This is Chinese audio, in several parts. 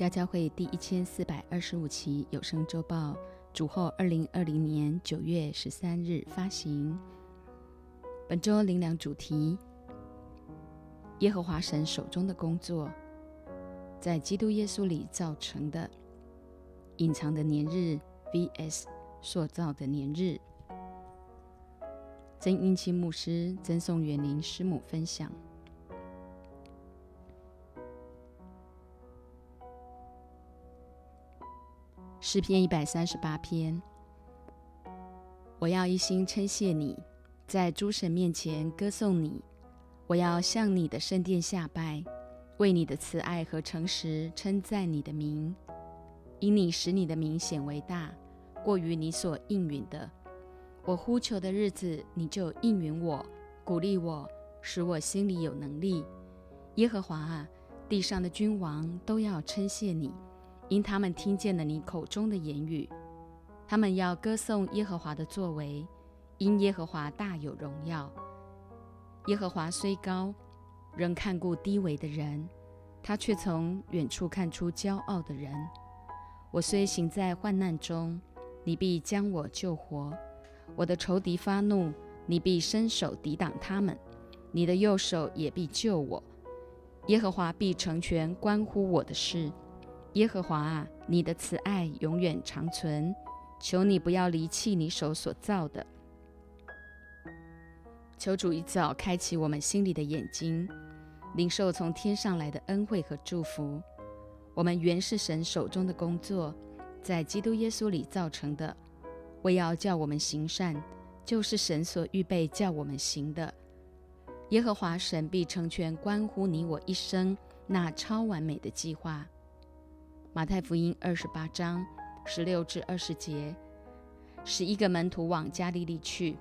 家教会第一千四百二十五期有声周报，主后二零二零年九月十三日发行。本周灵粮主题：耶和华神手中的工作，在基督耶稣里造成的隐藏的年日 vs 塑造的年日。曾英清牧师、曾颂园林师母分享。诗篇一百三十八篇，我要一心称谢你，在诸神面前歌颂你。我要向你的圣殿下拜，为你的慈爱和诚实称赞你的名，因你使你的名显为大，过于你所应允的。我呼求的日子，你就应允我，鼓励我，使我心里有能力。耶和华啊，地上的君王都要称谢你。因他们听见了你口中的言语，他们要歌颂耶和华的作为，因耶和华大有荣耀。耶和华虽高，仍看顾低微的人，他却从远处看出骄傲的人。我虽行在患难中，你必将我救活；我的仇敌发怒，你必伸手抵挡他们，你的右手也必救我。耶和华必成全关乎我的事。耶和华啊，你的慈爱永远长存，求你不要离弃你手所造的。求主一早开启我们心里的眼睛，领受从天上来的恩惠和祝福。我们原是神手中的工作，在基督耶稣里造成的，为要叫我们行善，就是神所预备叫我们行的。耶和华神必成全关乎你我一生那超完美的计划。马太福音二十八章十六至二十节，十一个门徒往加利利去，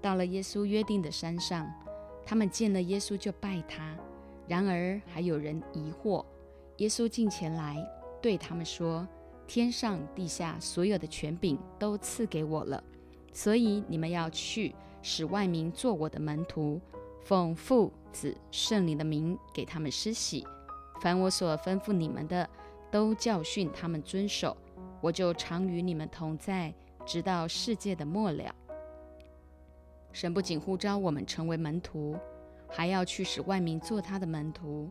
到了耶稣约定的山上，他们见了耶稣就拜他。然而还有人疑惑。耶稣近前来对他们说：“天上地下所有的权柄都赐给我了，所以你们要去，使万民做我的门徒，奉父子圣灵的名给他们施洗。凡我所吩咐你们的。”都教训他们遵守，我就常与你们同在，直到世界的末了。神不仅呼召我们成为门徒，还要去使万民做他的门徒。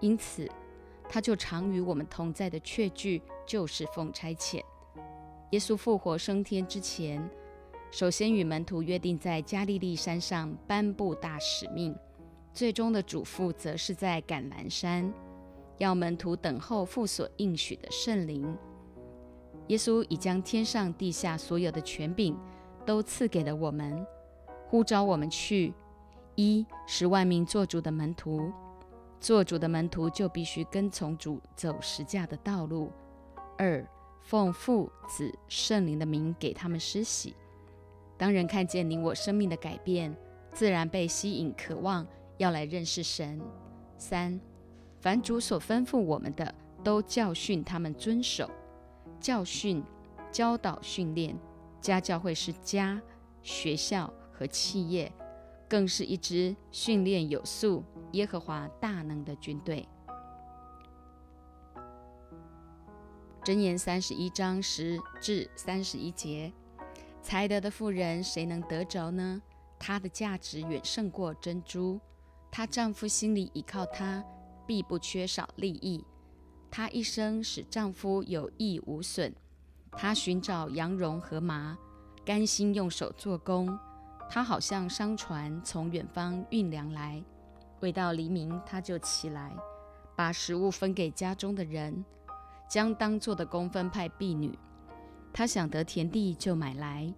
因此，他就常与我们同在的确据，就是奉差遣。耶稣复活升天之前，首先与门徒约定在加利利山上颁布大使命，最终的嘱咐则是在橄榄山。要门徒等候父所应许的圣灵。耶稣已将天上地下所有的权柄都赐给了我们，呼召我们去：一使万民做主的门徒，做主的门徒就必须跟从主走十架的道路；二奉父子圣灵的名给他们施洗。当人看见你我生命的改变，自然被吸引，渴望要来认识神。三凡主所吩咐我们的，都教训他们遵守。教训、教导、训练，家教会是家、学校和企业，更是一支训练有素、耶和华大能的军队。箴言三十一章十至三十一节：才德的妇人，谁能得着呢？她的价值远胜过珍珠。她丈夫心里依靠她。必不缺少利益。她一生使丈夫有益无损。她寻找羊绒和麻，甘心用手做工。她好像商船从远方运粮来，未到黎明，她就起来，把食物分给家中的人，将当做的工分派婢女。她想得田地就买来，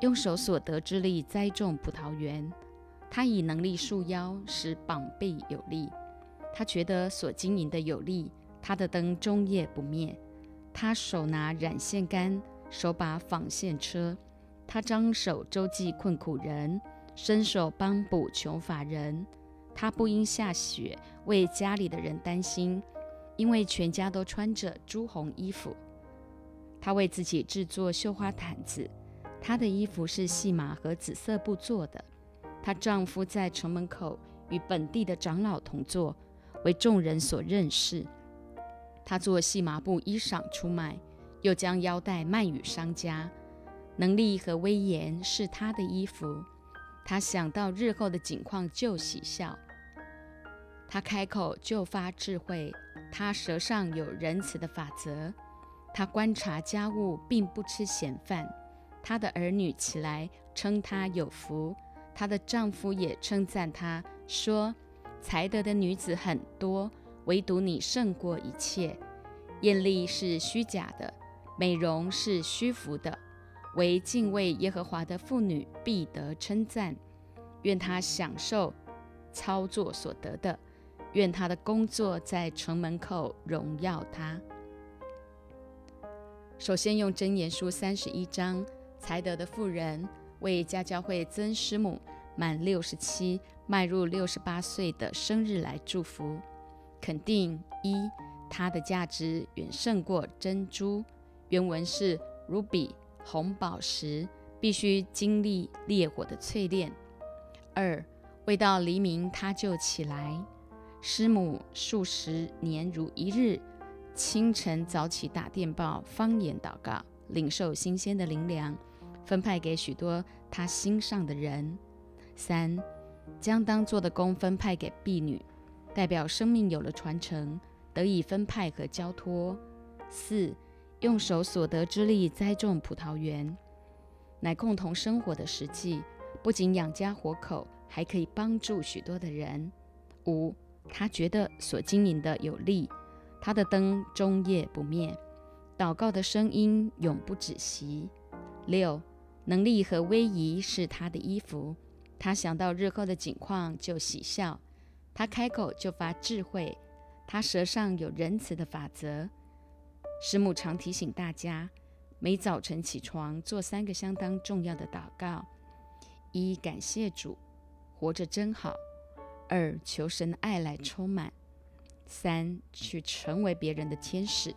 用手所得之力栽种葡萄园。她以能力束腰，使膀臂有力。他觉得所经营的有利，他的灯终夜不灭。他手拿染线杆，手把纺线车。他张手周济困苦人，伸手帮补穷乏人。他不因下雪为家里的人担心，因为全家都穿着朱红衣服。他为自己制作绣花毯子，她的衣服是细麻和紫色布做的。她丈夫在城门口与本地的长老同坐。为众人所认识，他做细麻布衣裳出卖，又将腰带卖与商家。能力和威严是他的衣服。他想到日后的景况就喜笑。他开口就发智慧。他舌上有仁慈的法则。他观察家务，并不吃闲饭。他的儿女起来称他有福。她的丈夫也称赞她说：“才德的女子很多，唯独你胜过一切。艳丽是虚假的，美容是虚浮的。唯敬畏耶和华的妇女必得称赞。愿她享受操作所得的，愿她的工作在城门口荣耀她。”首先用箴言书三十一章，才德的妇人。为家教会曾师母满六十七、迈入六十八岁的生日来祝福，肯定一，它的价值远胜过珍珠。原文是 ruby 红宝石，必须经历烈火的淬炼。二，未到黎明他就起来。师母数十年如一日，清晨早起打电报，方言祷告，领受新鲜的灵粮。分派给许多他心上的人。三，将当做的工分派给婢女，代表生命有了传承，得以分派和交托。四，用手所得之力栽种葡萄园，乃共同生活的实际，不仅养家活口，还可以帮助许多的人。五，他觉得所经营的有利，他的灯终夜不灭，祷告的声音永不止息。六。能力和威仪是他的衣服，他想到日后的景况就喜笑，他开口就发智慧，他舌上有仁慈的法则。师母常提醒大家，每早晨起床做三个相当重要的祷告：一、感谢主，活着真好；二、求神的爱来充满；三、去成为别人的天使。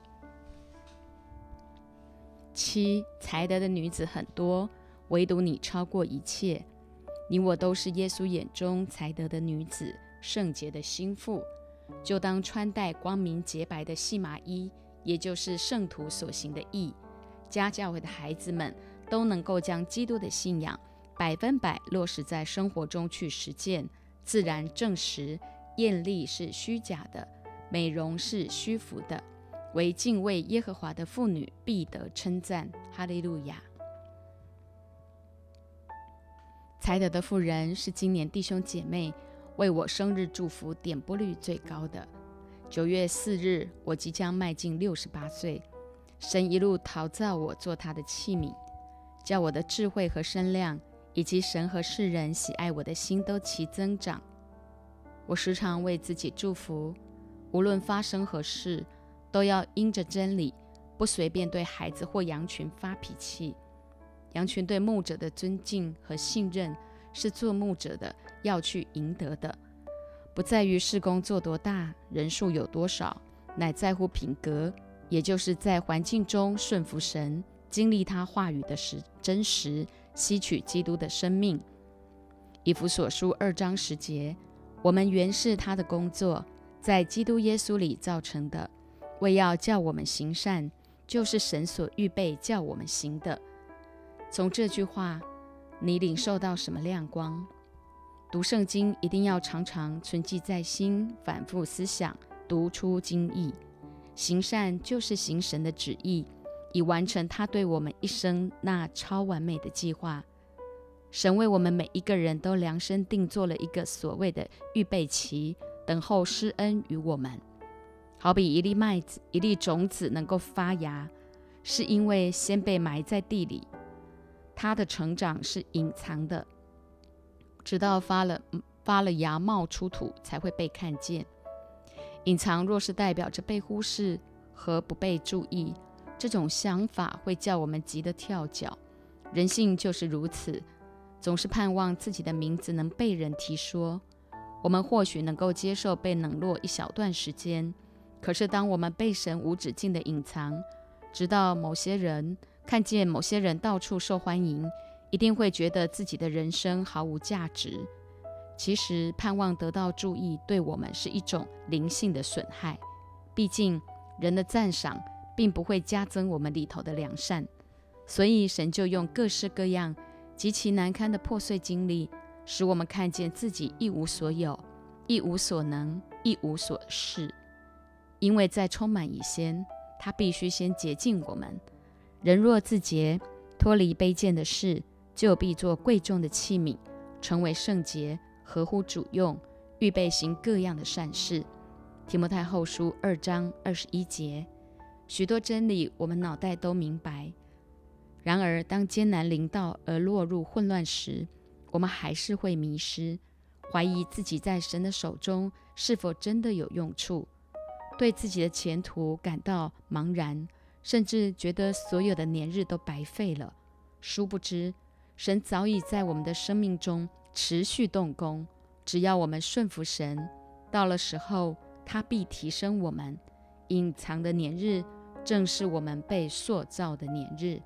七，才德的女子很多。唯独你超过一切，你我都是耶稣眼中才得的女子，圣洁的心腹，就当穿戴光明洁白的细麻衣，也就是圣徒所行的义。家教会的孩子们都能够将基督的信仰百分百落实在生活中去实践，自然证实艳丽是虚假的，美容是虚浮的，为敬畏耶和华的妇女必得称赞。哈利路亚。才德的妇人是今年弟兄姐妹为我生日祝福点播率最高的。九月四日，我即将迈进六十八岁，神一路陶造我做他的器皿，叫我的智慧和身量，以及神和世人喜爱我的心都齐增长。我时常为自己祝福，无论发生何事，都要因着真理，不随便对孩子或羊群发脾气。羊群对牧者的尊敬和信任，是做牧者的要去赢得的，不在于事工做多大，人数有多少，乃在乎品格，也就是在环境中顺服神，经历他话语的实真实，吸取基督的生命。以弗所书二章十节，我们原是他的工作，在基督耶稣里造成的，为要叫我们行善，就是神所预备叫我们行的。从这句话，你领受到什么亮光？读圣经一定要常常存记在心，反复思想，读出经义。行善就是行神的旨意，以完成他对我们一生那超完美的计划。神为我们每一个人都量身定做了一个所谓的预备期，等候施恩于我们。好比一粒麦子、一粒种子能够发芽，是因为先被埋在地里。他的成长是隐藏的，直到发了发了芽冒出土才会被看见。隐藏若是代表着被忽视和不被注意，这种想法会叫我们急得跳脚。人性就是如此，总是盼望自己的名字能被人提说。我们或许能够接受被冷落一小段时间，可是当我们被神无止境的隐藏，直到某些人。看见某些人到处受欢迎，一定会觉得自己的人生毫无价值。其实，盼望得到注意，对我们是一种灵性的损害。毕竟，人的赞赏并不会加增我们里头的良善，所以神就用各式各样极其难堪的破碎经历，使我们看见自己一无所有、一无所能、一无所事。因为在充满以先，他必须先洁净我们。人若自洁，脱离卑贱的事，就必做贵重的器皿，成为圣洁，合乎主用，预备行各样的善事。提摩太后书二章二十一节，许多真理我们脑袋都明白，然而当艰难临到而落入混乱时，我们还是会迷失，怀疑自己在神的手中是否真的有用处，对自己的前途感到茫然，甚至觉得所有的年日都白费了。殊不知，神早已在我们的生命中持续动工，只要我们顺服神，到了时候。他必提升我们隐藏的年日，正是我们被塑造的年日。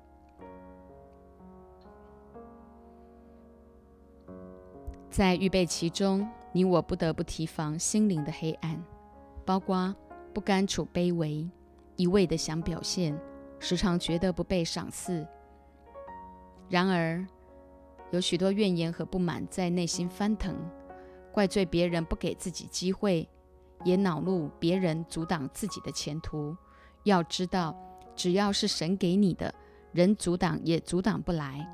在预备其中，你我不得不提防心灵的黑暗，包括不甘处卑微，一味的想表现，时常觉得不被赏赐。然而，有许多怨言和不满在内心翻腾，怪罪别人不给自己机会。也恼怒别人阻挡自己的前途。要知道，只要是神给你的，人阻挡也阻挡不来。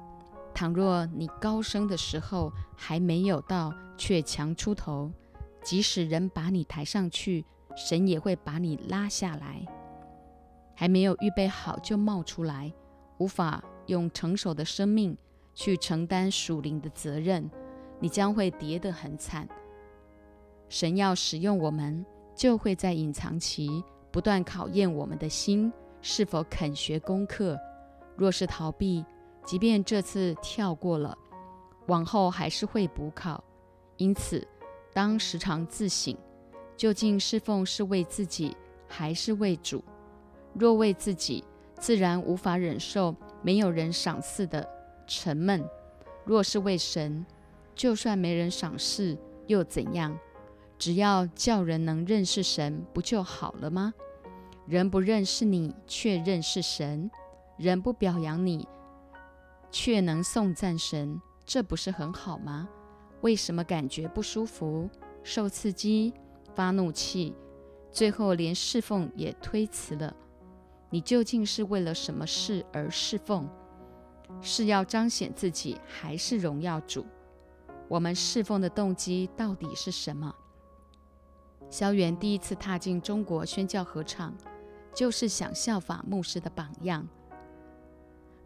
倘若你高升的时候还没有到，却强出头，即使人把你抬上去，神也会把你拉下来。还没有预备好就冒出来，无法用成熟的生命去承担属灵的责任，你将会跌得很惨。神要使用我们，就会在隐藏期不断考验我们的心是否肯学功课。若是逃避，即便这次跳过了，往后还是会补考。因此，当时常自省，究竟侍奉是为自己还是为主？若为自己，自然无法忍受没有人赏赐的沉闷；若是为神，就算没人赏识，又怎样？只要叫人能认识神，不就好了吗？人不认识你，却认识神；人不表扬你，却能颂赞神，这不是很好吗？为什么感觉不舒服、受刺激、发怒气，最后连侍奉也推辞了？你究竟是为了什么事而侍奉？是要彰显自己，还是荣耀主？我们侍奉的动机到底是什么？萧元第一次踏进中国宣教合唱，就是想效法牧师的榜样。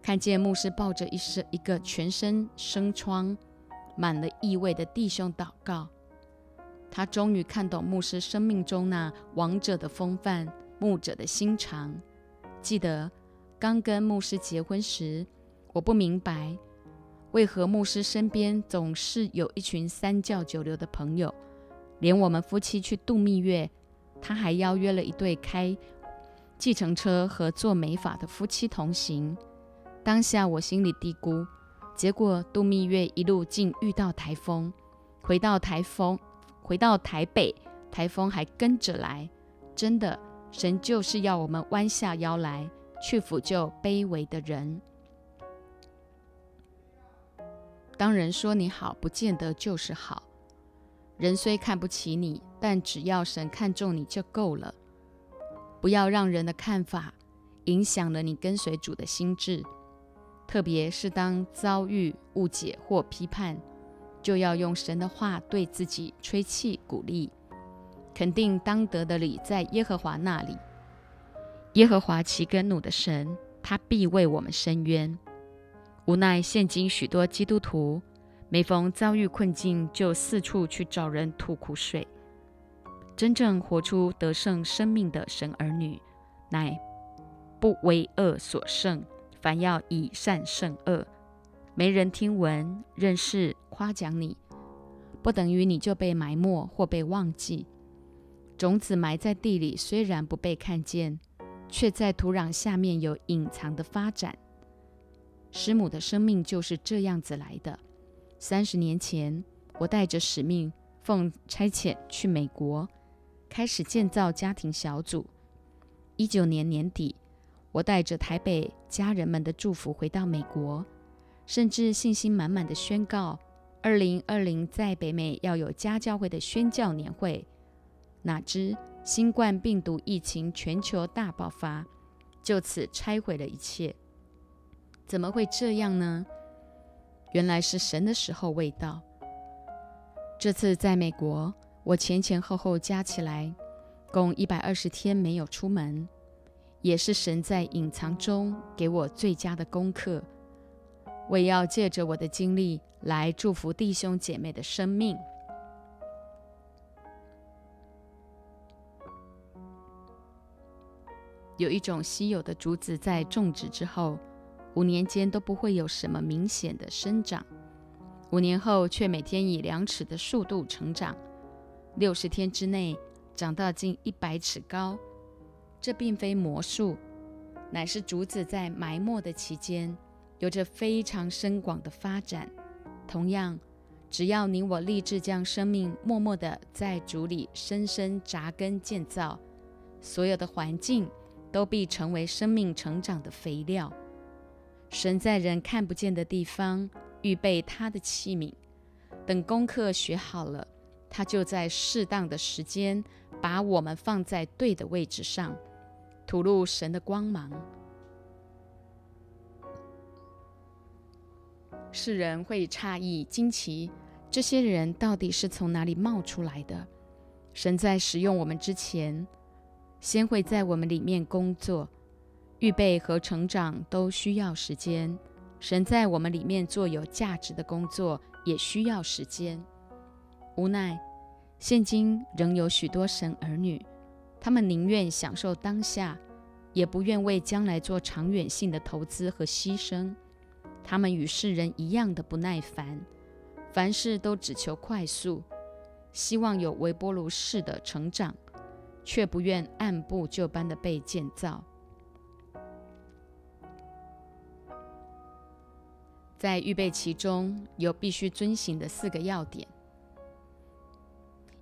看见牧师抱着一身一个全身生疮、满了异味的弟兄祷告，他终于看懂牧师生命中那王者的风范、牧者的心肠。记得刚跟牧师结婚时，我不明白为何牧师身边总是有一群三教九流的朋友。连我们夫妻去度蜜月，他还邀约了一对开计程车和做美发的夫妻同行。当下我心里嘀咕，结果度蜜月一路竟遇到台风，回到台风，回到台北，台风还跟着来。真的，神就是要我们弯下腰来去抚救卑微的人。当人说你好，不见得就是好。人虽看不起你，但只要神看重你就够了。不要让人的看法影响了你跟随主的心智，特别是当遭遇误解或批判，就要用神的话对自己吹气鼓励，肯定当得的理在耶和华那里。耶和华其根努的神，他必为我们伸冤。无奈现今许多基督徒。每逢遭遇困境，就四处去找人吐苦水。真正活出得胜生命的神儿女，乃不为恶所胜，凡要以善胜恶。没人听闻、认识、夸奖你，不等于你就被埋没或被忘记。种子埋在地里，虽然不被看见，却在土壤下面有隐藏的发展。师母的生命就是这样子来的。三十年前，我带着使命，奉差遣去美国，开始建造家庭小组。一九年年底，我带着台北家人们的祝福回到美国，甚至信心满满的宣告：二零二零在北美要有家教会的宣教年会。哪知新冠病毒疫情全球大爆发，就此拆毁了一切。怎么会这样呢？原来是神的时候未到。这次在美国，我前前后后加起来，共一百二十天没有出门，也是神在隐藏中给我最佳的功课。我要借着我的经历来祝福弟兄姐妹的生命。有一种稀有的竹子，在种植之后，五年间都不会有什么明显的生长。五年后，却每天以两尺的速度成长，六十天之内长到近一百尺高。这并非魔术，乃是竹子在埋没的期间，有着非常深广的发展。同样，只要你我立志将生命默默地在竹里深深扎根建造，所有的环境都必成为生命成长的肥料。神在人看不见的地方。预备他的器皿，等功课学好了，他就在适当的时间把我们放在对的位置上，吐露神的光芒。世人会诧异、惊奇，这些人到底是从哪里冒出来的？神在使用我们之前，先会在我们里面工作，预备和成长都需要时间。神在我们里面做有价值的工作，也需要时间。无奈，现今仍有许多神儿女，他们宁愿享受当下，也不愿为将来做长远性的投资和牺牲。他们与世人一样的不耐烦，凡事都只求快速，希望有微波炉式的成长，却不愿按部就班的被建造。在预备期中有必须遵行的四个要点：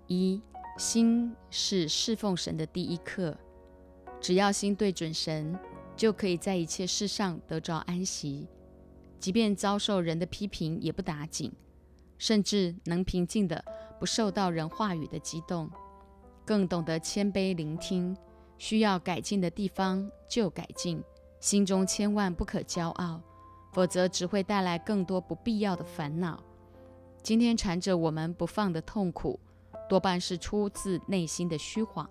一、心是侍奉神的第一课，只要心对准神，就可以在一切事上得着安息，即便遭受人的批评也不打紧，甚至能平静的不受到人话语的激动，更懂得谦卑聆听，需要改进的地方就改进，心中千万不可骄傲。否则只会带来更多不必要的烦恼。今天缠着我们不放的痛苦，多半是出自内心的虚谎。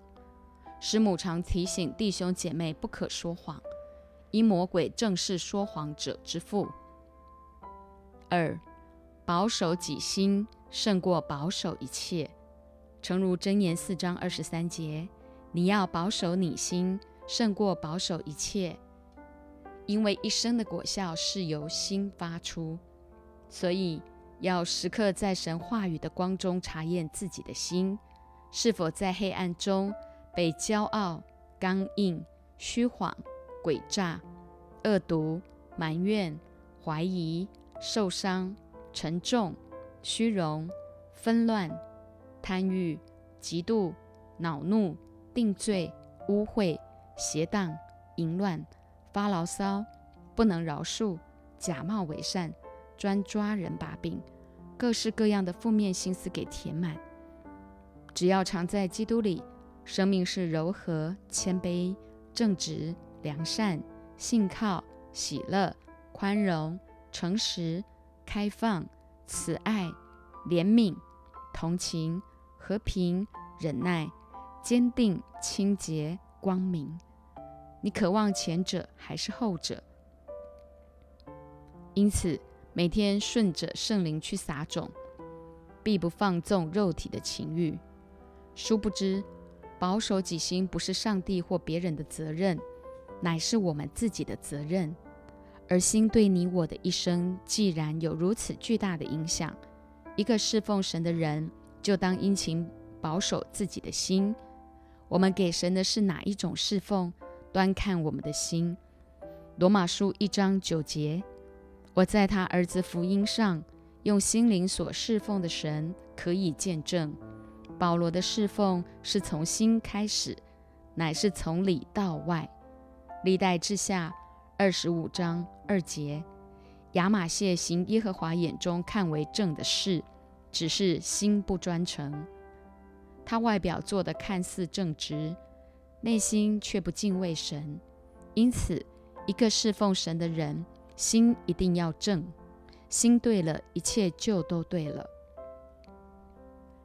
师母常提醒弟兄姐妹不可说谎，因魔鬼正是说谎者之父。二，保守己心胜过保守一切。诚如箴言四章二十三节，你要保守你心，胜过保守一切。因为一生的果效是由心发出，所以要时刻在神话语的光中查验自己的心，是否在黑暗中被骄傲、刚硬、虚谎、诡诈、恶毒、埋怨、怀疑、受伤、沉重、虚荣、纷乱、贪欲、嫉妒、恼怒、定罪、污秽、邪荡、淫乱。发牢骚，不能饶恕，假冒伪善，专抓人把柄，各式各样的负面心思给填满。只要常在基督里，生命是柔和、谦卑、正直、良善、信靠、喜乐、宽容、诚实、开放、慈爱、怜悯、同情、和平、忍耐、坚定、清洁、光明。你渴望前者还是后者？因此，每天顺着圣灵去撒种，必不放纵肉体的情欲。殊不知，保守己心不是上帝或别人的责任，乃是我们自己的责任。而心对你我的一生，既然有如此巨大的影响，一个侍奉神的人，就当殷勤保守自己的心。我们给神的是哪一种侍奉？端看我们的心，《罗马书》一章九节，我在他儿子福音上用心灵所侍奉的神可以见证，保罗的侍奉是从心开始，乃是从里到外。历代之下二十五章二节，亚玛谢行耶和华眼中看为正的事，只是心不专诚。他外表做的看似正直，内心却不敬畏神。因此，一个侍奉神的人，心一定要正。心对了，一切就都对了。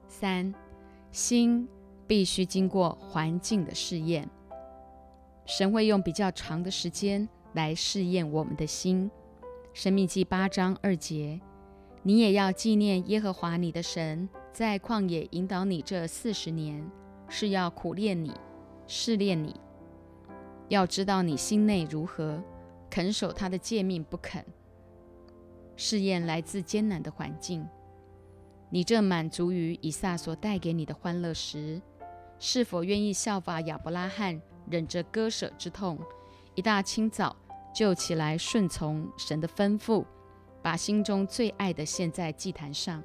三，心必须经过环境的试验。神会用比较长的时间来试验我们的心。生命记八章二节，你也要纪念耶和华你的神，在旷野引导你这四十年，是要苦练你，试炼你，要知道你心内如何，肯守他的诫命不肯。试验来自艰难的环境，你正满足于以撒所带给你的欢乐时，是否愿意效法亚伯拉罕？忍着割舍之痛，一大清早就起来顺从神的吩咐，把心中最爱的献在祭坛上。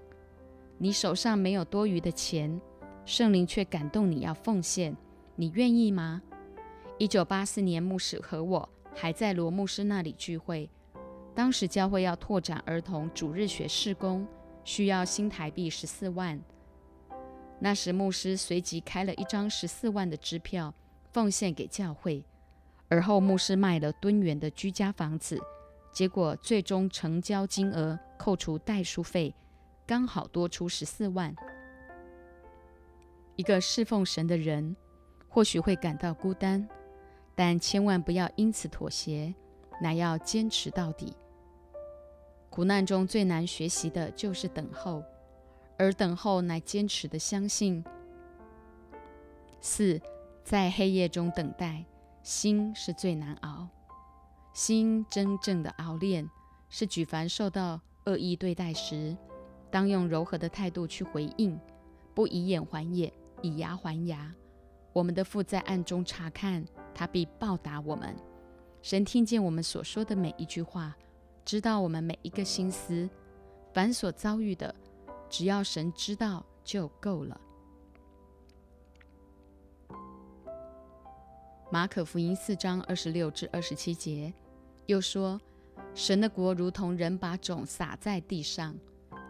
你手上没有多余的钱，圣灵却感动你要奉献，你愿意吗？一九八四年，牧师和我还在罗牧师那里聚会，当时教会要拓展儿童主日学事工，需要新台币十四万。那时牧师随即开了一张十四万的支票。奉献给教会，而后牧师卖了敦元的居家房子，结果最终成交金额扣除代书费，刚好多出十四万。一个侍奉神的人，或许会感到孤单，但千万不要因此妥协，乃要坚持到底。苦难中最难学习的就是等候，而等候乃坚持的相信。四。在黑夜中等待，心是最难熬。心真正的熬炼，是举凡受到恶意对待时，当用柔和的态度去回应，不以眼还眼，以牙还牙。我们的父在暗中查看，他必报答我们。神听见我们所说的每一句话，知道我们每一个心思，凡所遭遇的，只要神知道就够了。马可福音四章二十六至二十七节，又说：“神的国如同人把种撒在地上，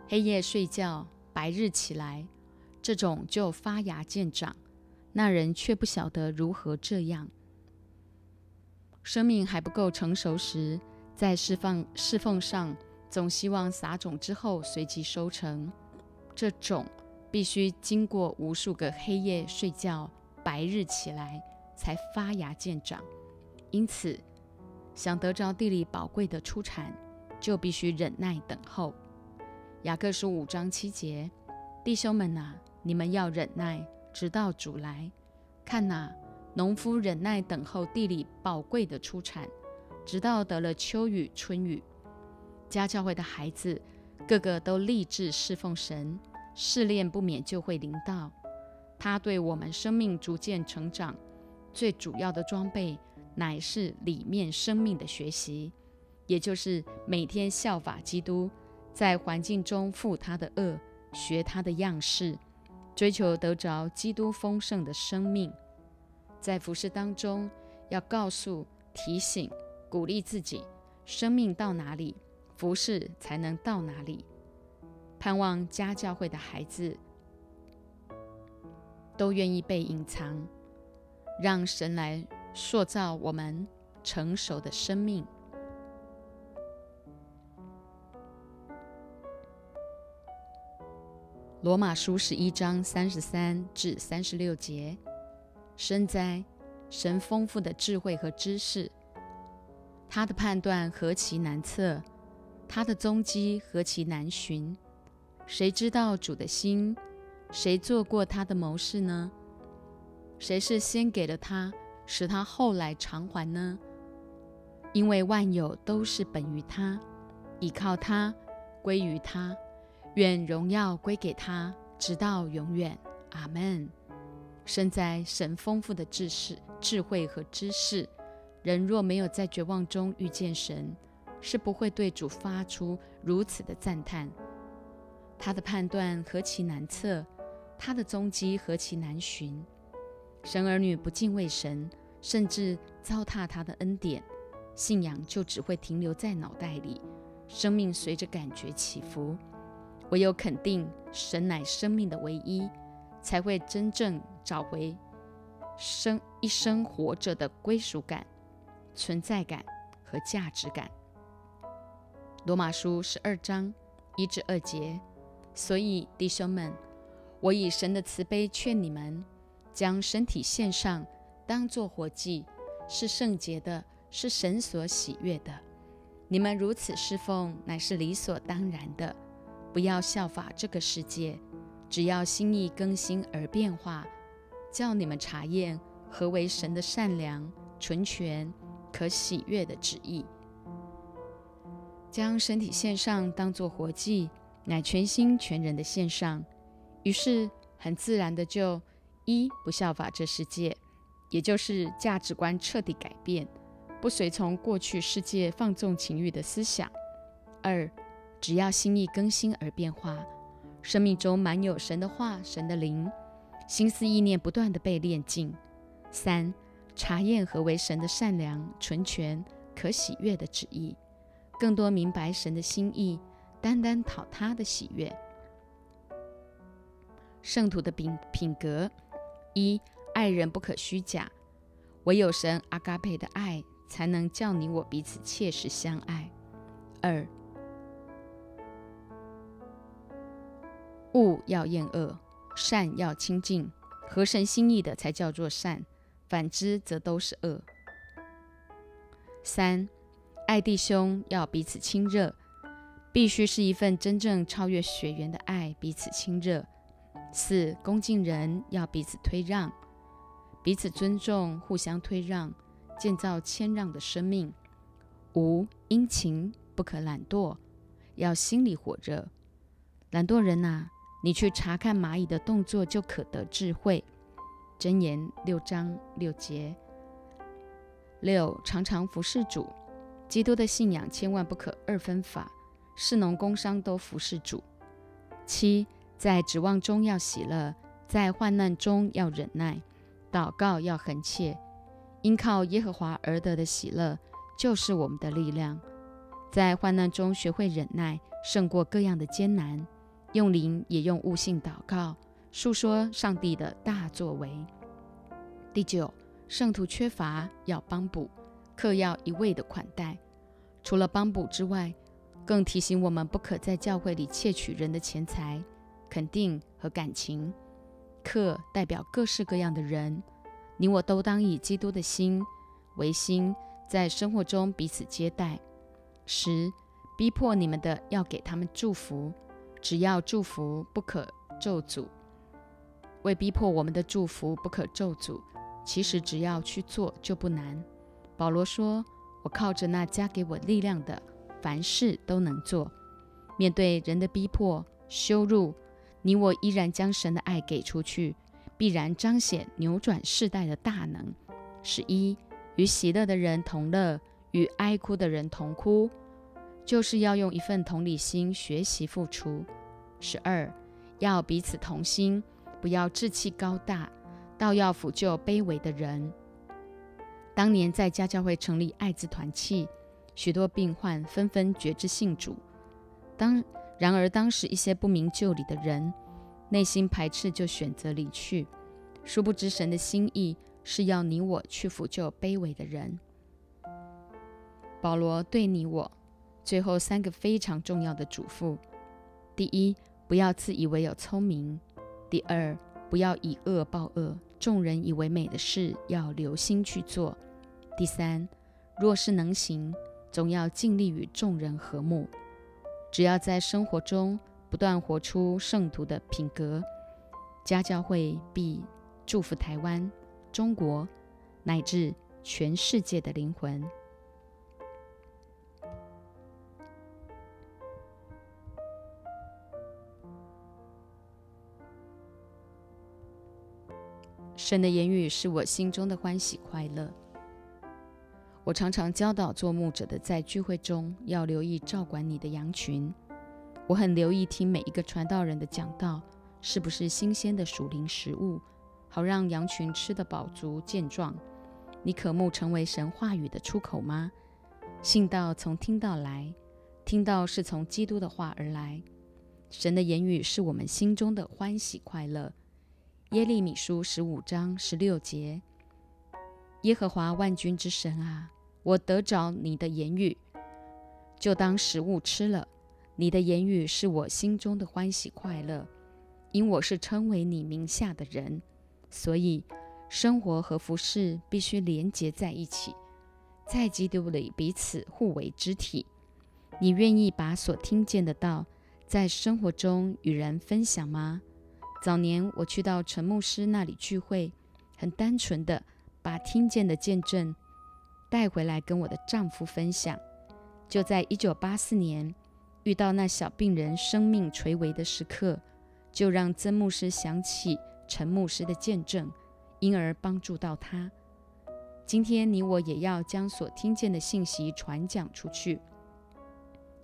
黑夜睡觉，白日起来，这种就发芽见长。那人却不晓得如何这样。生命还不够成熟时，在释放侍奉上，总希望撒种之后随即收成。这种必须经过无数个黑夜睡觉，白日起来。”才发芽见长，因此想得着地里宝贵的出产，就必须忍耐等候。雅各书五章七节，弟兄们呐，你们要忍耐，直到主来。看呐，农夫忍耐等候地里宝贵的出产，直到得了秋雨春雨。家教会的孩子，个个都立志侍奉神，试炼不免就会临到。他对我们生命逐渐成长。最主要的装备乃是里面生命的学习，也就是每天效法基督，在环境中负他的恶，学他的样式，追求得着基督丰盛的生命。在服饰当中，要告诉、提醒、鼓励自己：生命到哪里，服饰才能到哪里。盼望家教会的孩子都愿意被隐藏。让神来塑造我们成熟的生命。罗马书十一章三十三至三十六节：深哉，神丰富的智慧和知识，他的判断何其难测，他的踪迹何其难寻。谁知道主的心？谁做过他的谋士呢？谁是先给了他，使他后来偿还呢？因为万有都是本于他，倚靠他，归于他，愿荣耀归给他，直到永远。阿门。身在神丰富的知识、智慧和知识，人若没有在绝望中遇见神，是不会对主发出如此的赞叹。他的判断何其难测，他的踪迹何其难寻。神儿女不敬畏神，甚至糟蹋他的恩典，信仰就只会停留在脑袋里，生命随着感觉起伏。唯有肯定神乃生命的唯一，才会真正找回生一生活着的归属感、存在感和价值感。罗马书十二章一至二节。所以，弟兄们，我以神的慈悲劝你们，将身体献上，当作活祭，是圣洁的，是神所喜悦的。你们如此侍奉，乃是理所当然的。不要效法这个世界，只要心意更新而变化，叫你们查验何为神的善良、纯全、可喜悦的旨意。将身体献上，当作活祭。乃全心全人的献上，于是很自然的就一不效法这世界，也就是价值观彻底改变，不随从过去世界放纵情欲的思想；二只要心意更新而变化，生命中满有神的话、神的灵，心思意念不断的被炼净；三查验何为神的善良、纯全、可喜悦的旨意，更多明白神的心意。单单讨他的喜悦。圣徒的品品格：一、爱人不可虚假，唯有神阿嘎佩的爱，才能叫你我彼此切实相爱。二、恶要厌恶，善要亲近，合神心意的才叫做善，反之则都是恶。三、爱弟兄要彼此亲热。必须是一份真正超越血缘的爱，彼此亲热。四，恭敬人要彼此推让，彼此尊重，互相推让，建造谦让的生命。五，殷勤不可懒惰，要心里火热。懒惰人呐，你去查看蚂蚁的动作，就可得智慧。箴言六章六节。六，常常服侍主。基督的信仰千万不可二分法。士农工商都服侍主。七，在指望中要喜乐，在患难中要忍耐，祷告要恒切，因靠耶和华而得的喜乐，就是我们的力量。在患难中学会忍耐，胜过各样的艰难。用灵也用悟性祷告，述说上帝的大作为。第九，圣徒缺乏要帮补，客要一味的款待。除了帮补之外，更提醒我们，不可在教会里窃取人的钱财、肯定和感情。客代表各式各样的人，你我都当以基督的心为心，在生活中彼此接待。十，逼迫你们的要给他们祝福，只要祝福，不可咒诅。为逼迫我们的祝福不可咒诅，其实只要去做就不难。保罗说：“我靠着那加给我力量的。”凡事都能做，面对人的逼迫、羞辱，你我依然将神的爱给出去，必然彰显扭转世代的大能。十一，与喜乐的人同乐，与哀哭的人同哭，就是要用一份同理心学习付出。十二，要彼此同心，不要志气高大，倒要抚救卑微的人。当年在家教会成立爱字团契。许多病患纷纷觉知信主，当然而当时一些不明就里的人内心排斥，就选择离去。殊不知神的心意是要你我去抚救卑微的人。保罗对你我最后三个非常重要的嘱咐：第一，不要自以为有聪明；第二，不要以恶报恶，众人以为美的事要留心去做；第三，若是能行。总要尽力与众人和睦。只要在生活中不断活出圣徒的品格，家教会必祝福台湾、中国乃至全世界的灵魂。神的言语是我心中的欢喜快乐。我常常教导做牧者的，在聚会中要留意照管你的羊群。我很留意听每一个传道人的讲道，是不是新鲜的属灵食物，好让羊群吃得饱足健壮。你渴慕成为神话语的出口吗？信道从听到来，听到是从基督的话而来。神的言语是我们心中的欢喜快乐。耶利米书十五章十六节：耶和华万军之神啊，我得着你的言语，就当食物吃了。你的言语是我心中的欢喜快乐，因我是称为你名下的人，所以生活和服饰必须连结在一起，在基督里彼此互为肢体。你愿意把所听见的道？在生活中与人分享吗？早年我去到陈牧师那里聚会，很单纯的把听见的见证带回来跟我的丈夫分享。就在一九八四年遇到那小病人生命垂危的时刻，就让曾牧师想起陈牧师的见证，因而帮助到他。今天你我也要将所听见的信息传讲出去，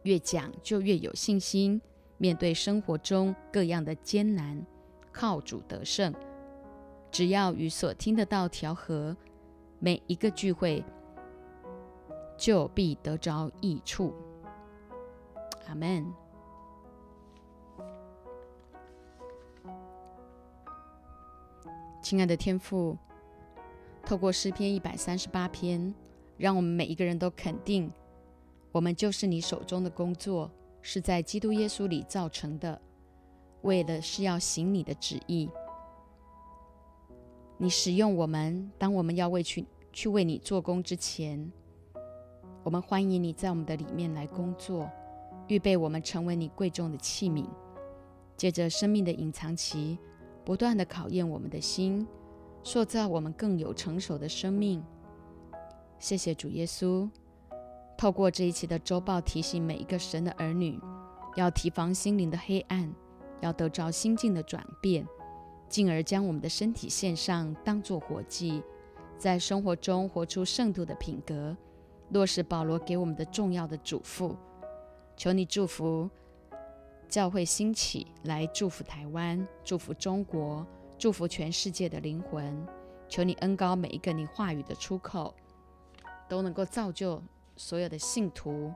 越讲就越有信心。面对生活中各样的艰难，靠主得胜。只要与所听的道调和，每一个聚会就必得着益处。阿门。亲爱的天父，透过诗篇一百三十八篇，让我们每一个人都肯定，我们就是你手中的工作。是在基督耶稣里造成的，为的是要行你的旨意。你使用我们，当我们要为去去为你做工之前，我们欢迎你在我们的里面来工作，预备我们成为你贵重的器皿。借着生命的隐藏期，不断的考验我们的心，塑造我们更有成熟的生命。谢谢主耶稣。透过这一期的周报，提醒每一个神的儿女，要提防心灵的黑暗，要得着心境的转变，进而将我们的身体献上，当作活祭，在生活中活出圣度的品格，落实保罗给我们的重要的嘱咐。求你祝福教会兴起，来祝福台湾，祝福中国，祝福全世界的灵魂。求你恩高每一个你话语的出口，都能够造就。所有的信徒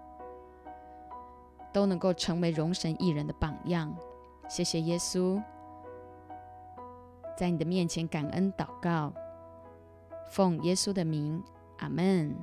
都能够成为容神一人的榜样。谢谢耶稣，在你的面前感恩祷告，奉耶稣的名，阿门。